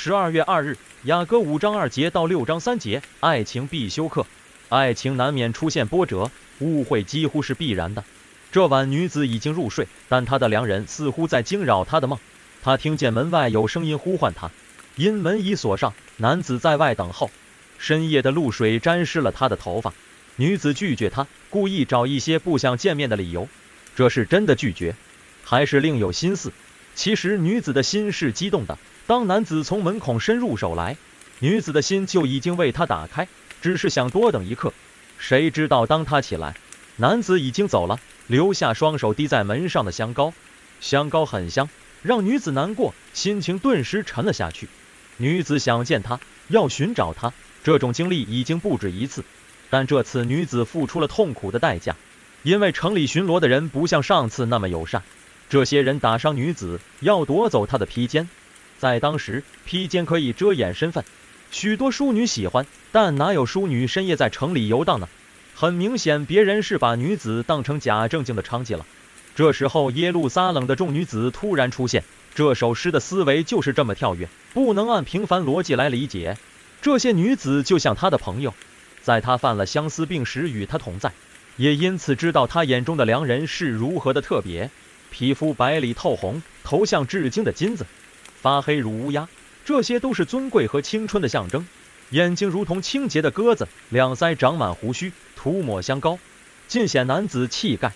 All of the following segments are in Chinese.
十二月二日，雅歌五章二节到六章三节，爱情必修课。爱情难免出现波折，误会几乎是必然的。这晚女子已经入睡，但她的良人似乎在惊扰她的梦。她听见门外有声音呼唤她，因门已锁上，男子在外等候。深夜的露水沾湿了她的头发，女子拒绝他，故意找一些不想见面的理由。这是真的拒绝，还是另有心思？其实女子的心是激动的。当男子从门孔伸入手来，女子的心就已经为他打开，只是想多等一刻。谁知道当他起来，男子已经走了，留下双手滴在门上的香膏。香膏很香，让女子难过，心情顿时沉了下去。女子想见他，要寻找他。这种经历已经不止一次，但这次女子付出了痛苦的代价，因为城里巡逻的人不像上次那么友善。这些人打伤女子，要夺走她的披肩。在当时，披肩可以遮掩身份，许多淑女喜欢，但哪有淑女深夜在城里游荡呢？很明显，别人是把女子当成假正经的娼妓了。这时候，耶路撒冷的众女子突然出现，这首诗的思维就是这么跳跃，不能按平凡逻辑来理解。这些女子就像他的朋友，在他犯了相思病时与他同在，也因此知道他眼中的良人是如何的特别。皮肤白里透红，头像至精的金子，发黑如乌鸦，这些都是尊贵和青春的象征。眼睛如同清洁的鸽子，两腮长满胡须，涂抹香膏，尽显男子气概。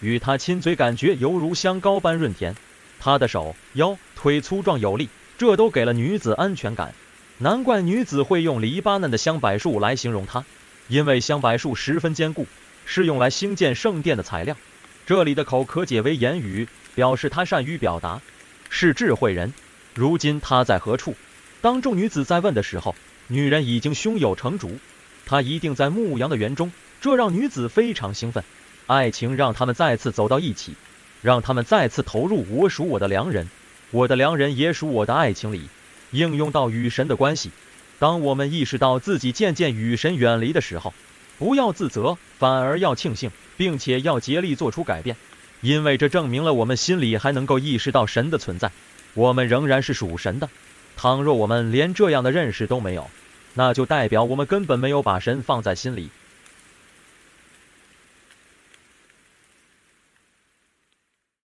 与他亲嘴，感觉犹如香膏般润甜。他的手、腰、腿粗壮有力，这都给了女子安全感。难怪女子会用黎巴嫩的香柏树来形容他，因为香柏树十分坚固，是用来兴建圣殿的材料。这里的口可解为言语，表示他善于表达，是智慧人。如今他在何处？当众女子在问的时候，女人已经胸有成竹，她一定在牧羊的园中。这让女子非常兴奋。爱情让他们再次走到一起，让他们再次投入我属我的良人，我的良人也属我的爱情里。应用到与神的关系。当我们意识到自己渐渐与神远离的时候，不要自责，反而要庆幸，并且要竭力做出改变，因为这证明了我们心里还能够意识到神的存在，我们仍然是属神的。倘若我们连这样的认识都没有，那就代表我们根本没有把神放在心里。